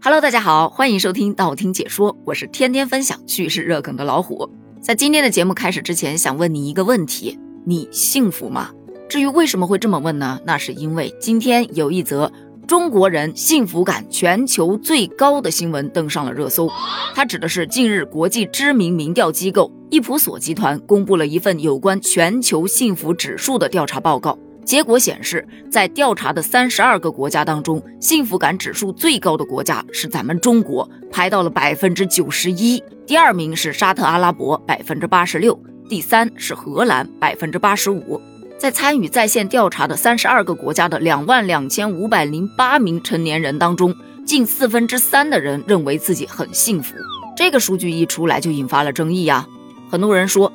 Hello，大家好，欢迎收听道听解说，我是天天分享趣事热梗的老虎。在今天的节目开始之前，想问你一个问题：你幸福吗？至于为什么会这么问呢？那是因为今天有一则中国人幸福感全球最高的新闻登上了热搜。它指的是近日国际知名民调机构易普索集团公布了一份有关全球幸福指数的调查报告。结果显示，在调查的三十二个国家当中，幸福感指数最高的国家是咱们中国，排到了百分之九十一。第二名是沙特阿拉伯，百分之八十六；第三是荷兰，百分之八十五。在参与在线调查的三十二个国家的两万两千五百零八名成年人当中，近四分之三的人认为自己很幸福。这个数据一出来就引发了争议呀，很多人说。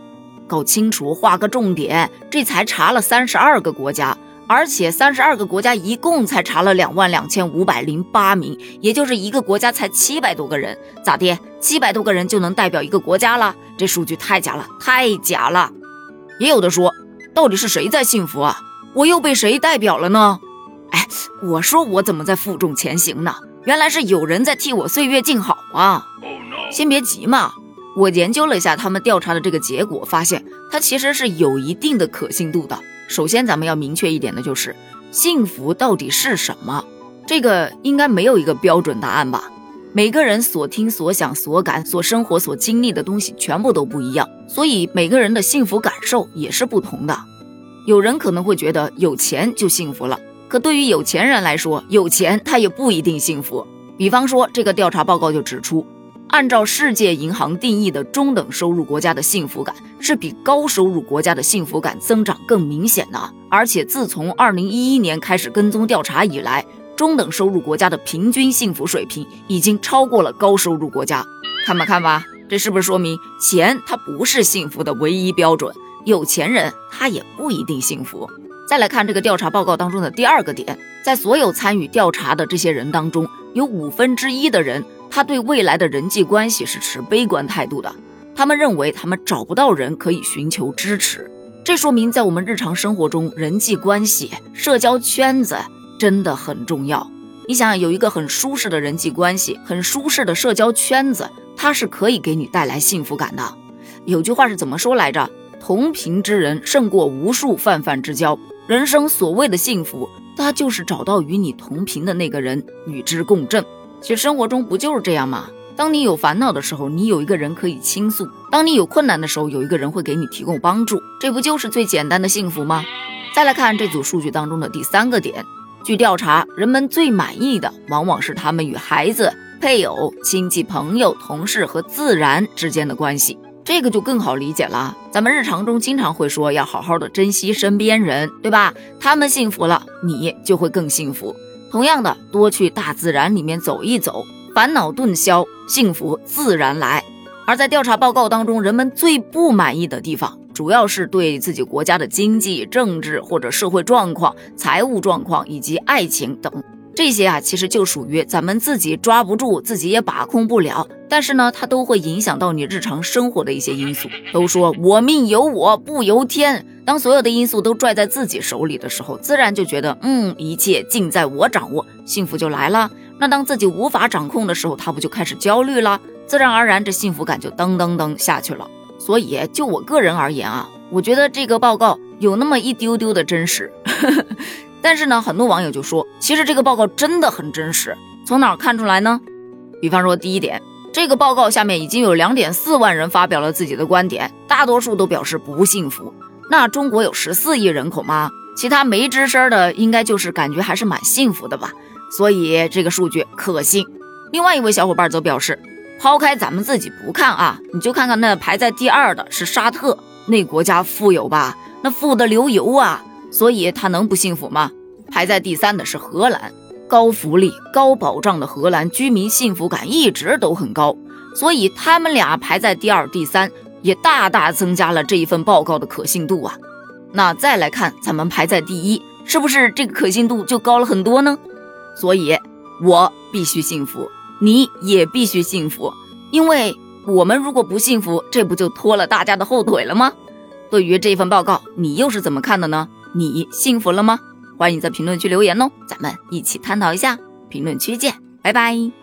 搞清楚，画个重点。这才查了三十二个国家，而且三十二个国家一共才查了两万两千五百零八名，也就是一个国家才七百多个人。咋的？七百多个人就能代表一个国家了？这数据太假了，太假了！也有的说，到底是谁在幸福啊？我又被谁代表了呢？哎，我说我怎么在负重前行呢？原来是有人在替我岁月静好啊！先别急嘛。我研究了一下他们调查的这个结果，发现它其实是有一定的可信度的。首先，咱们要明确一点的就是，幸福到底是什么？这个应该没有一个标准答案吧？每个人所听、所想、所感、所生活、所经历的东西全部都不一样，所以每个人的幸福感受也是不同的。有人可能会觉得有钱就幸福了，可对于有钱人来说，有钱他也不一定幸福。比方说，这个调查报告就指出。按照世界银行定义的中等收入国家的幸福感是比高收入国家的幸福感增长更明显的，而且自从二零一一年开始跟踪调查以来，中等收入国家的平均幸福水平已经超过了高收入国家。看吧看吧，这是不是说明钱它不是幸福的唯一标准？有钱人他也不一定幸福。再来看这个调查报告当中的第二个点，在所有参与调查的这些人当中，有五分之一的人。他对未来的人际关系是持悲观态度的，他们认为他们找不到人可以寻求支持，这说明在我们日常生活中，人际关系、社交圈子真的很重要。你想想有一个很舒适的人际关系，很舒适的社交圈子，它是可以给你带来幸福感的。有句话是怎么说来着？同频之人胜过无数泛泛之交。人生所谓的幸福，它就是找到与你同频的那个人，与之共振。其实生活中不就是这样吗？当你有烦恼的时候，你有一个人可以倾诉；当你有困难的时候，有一个人会给你提供帮助。这不就是最简单的幸福吗？再来看这组数据当中的第三个点，据调查，人们最满意的往往是他们与孩子、配偶、亲戚、朋友、同事和自然之间的关系。这个就更好理解了。咱们日常中经常会说要好好的珍惜身边人，对吧？他们幸福了，你就会更幸福。同样的，多去大自然里面走一走，烦恼顿消，幸福自然来。而在调查报告当中，人们最不满意的地方，主要是对自己国家的经济、政治或者社会状况、财务状况以及爱情等这些啊，其实就属于咱们自己抓不住，自己也把控不了。但是呢，它都会影响到你日常生活的一些因素。都说我命由我不由天。当所有的因素都拽在自己手里的时候，自然就觉得，嗯，一切尽在我掌握，幸福就来了。那当自己无法掌控的时候，他不就开始焦虑了？自然而然，这幸福感就噔噔噔下去了。所以，就我个人而言啊，我觉得这个报告有那么一丢丢的真实。但是呢，很多网友就说，其实这个报告真的很真实。从哪儿看出来呢？比方说，第一点，这个报告下面已经有两点四万人发表了自己的观点，大多数都表示不幸福。那中国有十四亿人口吗？其他没吱声的，应该就是感觉还是蛮幸福的吧。所以这个数据可信。另外一位小伙伴则表示，抛开咱们自己不看啊，你就看看那排在第二的是沙特，那国家富有吧？那富得流油啊，所以他能不幸福吗？排在第三的是荷兰，高福利、高保障的荷兰居民幸福感一直都很高，所以他们俩排在第二、第三。也大大增加了这一份报告的可信度啊！那再来看咱们排在第一，是不是这个可信度就高了很多呢？所以，我必须幸福，你也必须幸福，因为我们如果不幸福，这不就拖了大家的后腿了吗？对于这份报告，你又是怎么看的呢？你幸福了吗？欢迎在评论区留言哦，咱们一起探讨一下。评论区见，拜拜。